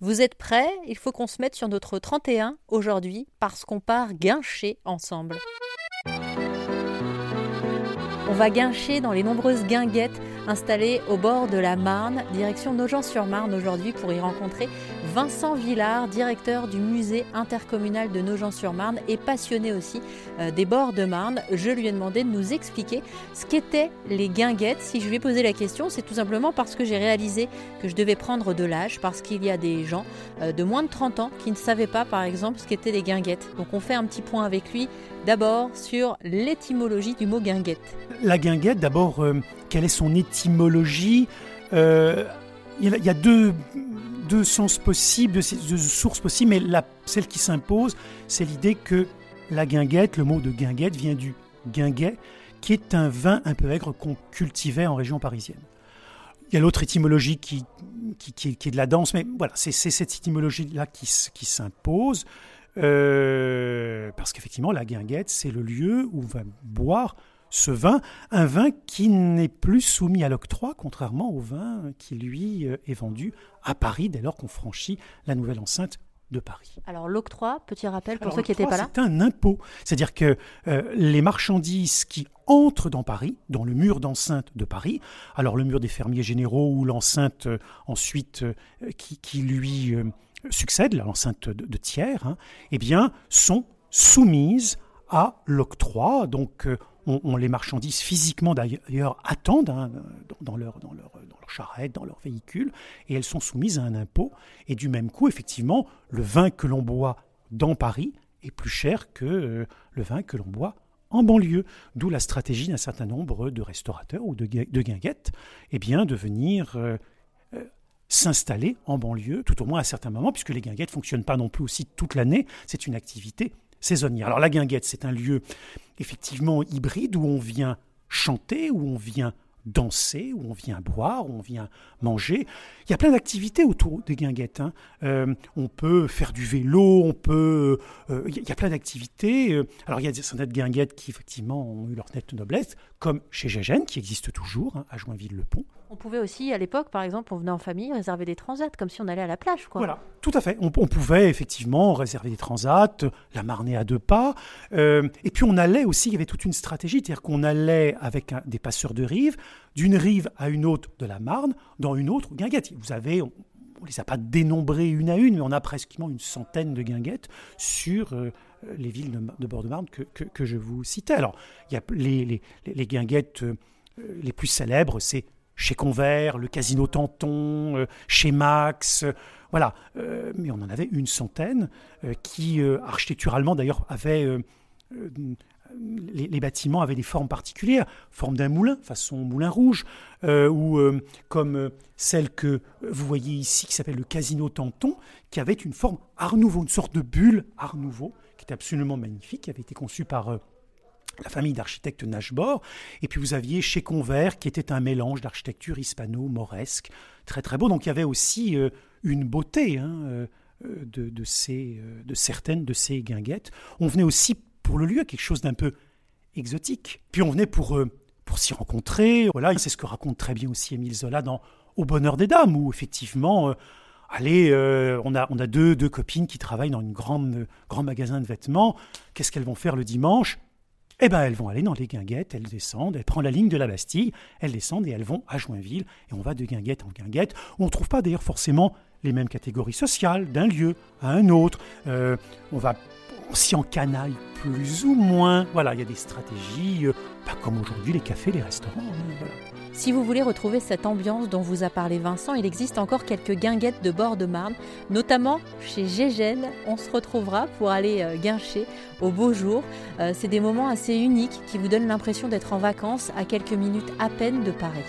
Vous êtes prêts? Il faut qu'on se mette sur notre 31 aujourd'hui parce qu'on part guincher ensemble. On va guincher dans les nombreuses guinguettes installées au bord de la Marne, direction Nogent-sur-Marne aujourd'hui pour y rencontrer Vincent Villard, directeur du musée intercommunal de Nogent-sur-Marne et passionné aussi euh, des bords de Marne. Je lui ai demandé de nous expliquer ce qu'étaient les guinguettes. Si je lui ai posé la question, c'est tout simplement parce que j'ai réalisé que je devais prendre de l'âge, parce qu'il y a des gens euh, de moins de 30 ans qui ne savaient pas, par exemple, ce qu'étaient les guinguettes. Donc on fait un petit point avec lui, d'abord sur l'étymologie du mot guinguette. La guinguette, d'abord, euh, quelle est son étymologie? Il y a deux deux sens possibles, deux, sources possibles, mais la, celle qui s'impose, c'est l'idée que la guinguette, le mot de guinguette vient du guinguet, qui est un vin un peu aigre qu'on cultivait en région parisienne. Il y a l'autre étymologie qui, qui, est de la danse, mais voilà, c'est cette étymologie-là qui, qui s'impose, euh, parce qu'effectivement, la guinguette, c'est le lieu où on va boire ce vin, un vin qui n'est plus soumis à l'octroi, contrairement au vin qui, lui, euh, est vendu à Paris dès lors qu'on franchit la nouvelle enceinte de Paris. Alors l'octroi, petit rappel pour ceux qui n'étaient pas là C'est un impôt, c'est-à-dire que euh, les marchandises qui entrent dans Paris, dans le mur d'enceinte de Paris, alors le mur des fermiers généraux ou l'enceinte euh, ensuite qui, lui succède, l'enceinte de, tiers, hein, eh bien, sont soumises à l'octroi. Donc on, les marchandises physiquement d'ailleurs attendent hein, dans, leur, dans, leur, dans leur charrette, dans leur véhicule, et elles sont soumises à un impôt. Et du même coup, effectivement, le vin que l'on boit dans Paris est plus cher que euh, le vin que l'on boit en banlieue. D'où la stratégie d'un certain nombre de restaurateurs ou de, de guinguettes eh bien, de venir euh, euh, s'installer en banlieue, tout au moins à certains moments, puisque les guinguettes ne fonctionnent pas non plus aussi toute l'année. C'est une activité Alors la guinguette, c'est un lieu effectivement hybride où on vient chanter, où on vient danser, où on vient boire, où on vient manger. Il y a plein d'activités autour des guinguettes. Hein. Euh, on peut faire du vélo, on peut. Euh, il y a plein d'activités. Euh, alors il y a certaines guinguettes qui effectivement ont eu leur nette noblesse, comme chez Gégène, qui existe toujours, hein, à Joinville-le-Pont. On pouvait aussi, à l'époque, par exemple, on venait en famille, réserver des transats, comme si on allait à la plage. Quoi. Voilà, tout à fait. On, pouvait effectivement réserver des transats, la marnée à deux pas. Euh, et puis on allait aussi, il y avait toute une stratégie, c'est-à-dire qu'on allait avec des passeurs de rive, d'une rive à une autre de la Marne, dans une autre guinguette. Vous avez, on ne les a pas dénombrées une à une, mais on a presque une centaine de guinguettes sur euh, les villes de, bord de Marne que, je vous citais. Alors, il y a les guinguettes euh, les plus célèbres, c'est chez Convert, le Casino Tanton, euh, chez Max, euh, voilà. Euh, mais on en avait une centaine qui, architecturalement d'ailleurs, avaient les, bâtiments avaient des formes particulières, forme d'un moulin, façon moulin rouge, ou comme celle que vous voyez ici, qui s'appelle le Casino Tanton, qui avait une forme Art Nouveau, une sorte de bulle Art Nouveau, qui était absolument magnifique, qui avait été conçue par la famille d'architectes Nashbor. Et puis vous aviez chez Convert, qui était un mélange d'architecture hispano-mauresque, très très beau. Donc il y avait aussi euh, une beauté hein, euh, euh, de certaines de ces guinguettes. On venait aussi pour le lieu, quelque chose d'un peu exotique. Puis on venait pour, pour s'y rencontrer. Voilà, c'est ce que raconte très bien aussi Émile Zola dans Au bonheur des dames, où effectivement... Allez, on, a, on a deux, deux copines qui travaillent dans un grande, grand magasin de vêtements. Qu'est-ce qu'elles vont faire le dimanche? Eh bien, elles vont aller dans les guinguettes, elles descendent, elles prennent la ligne de la Bastille, elles descendent et elles vont à Joinville, et on va de guinguette en guinguette. On ne trouve pas d'ailleurs forcément les mêmes catégories sociales d'un lieu à un autre. Euh, on va s'y encanaille plus ou moins. Voilà, il y a des stratégies, euh, pas comme aujourd'hui les cafés, les restaurants. Hein, voilà. Si vous voulez retrouver cette ambiance dont vous a parlé Vincent, il existe encore quelques guinguettes de bord de Marne, notamment chez Gégène. On se retrouvera pour aller euh, guincher au beau jour. Euh, c'est des moments assez uniques qui vous donnent l'impression d'être en vacances à quelques minutes à peine de Paris.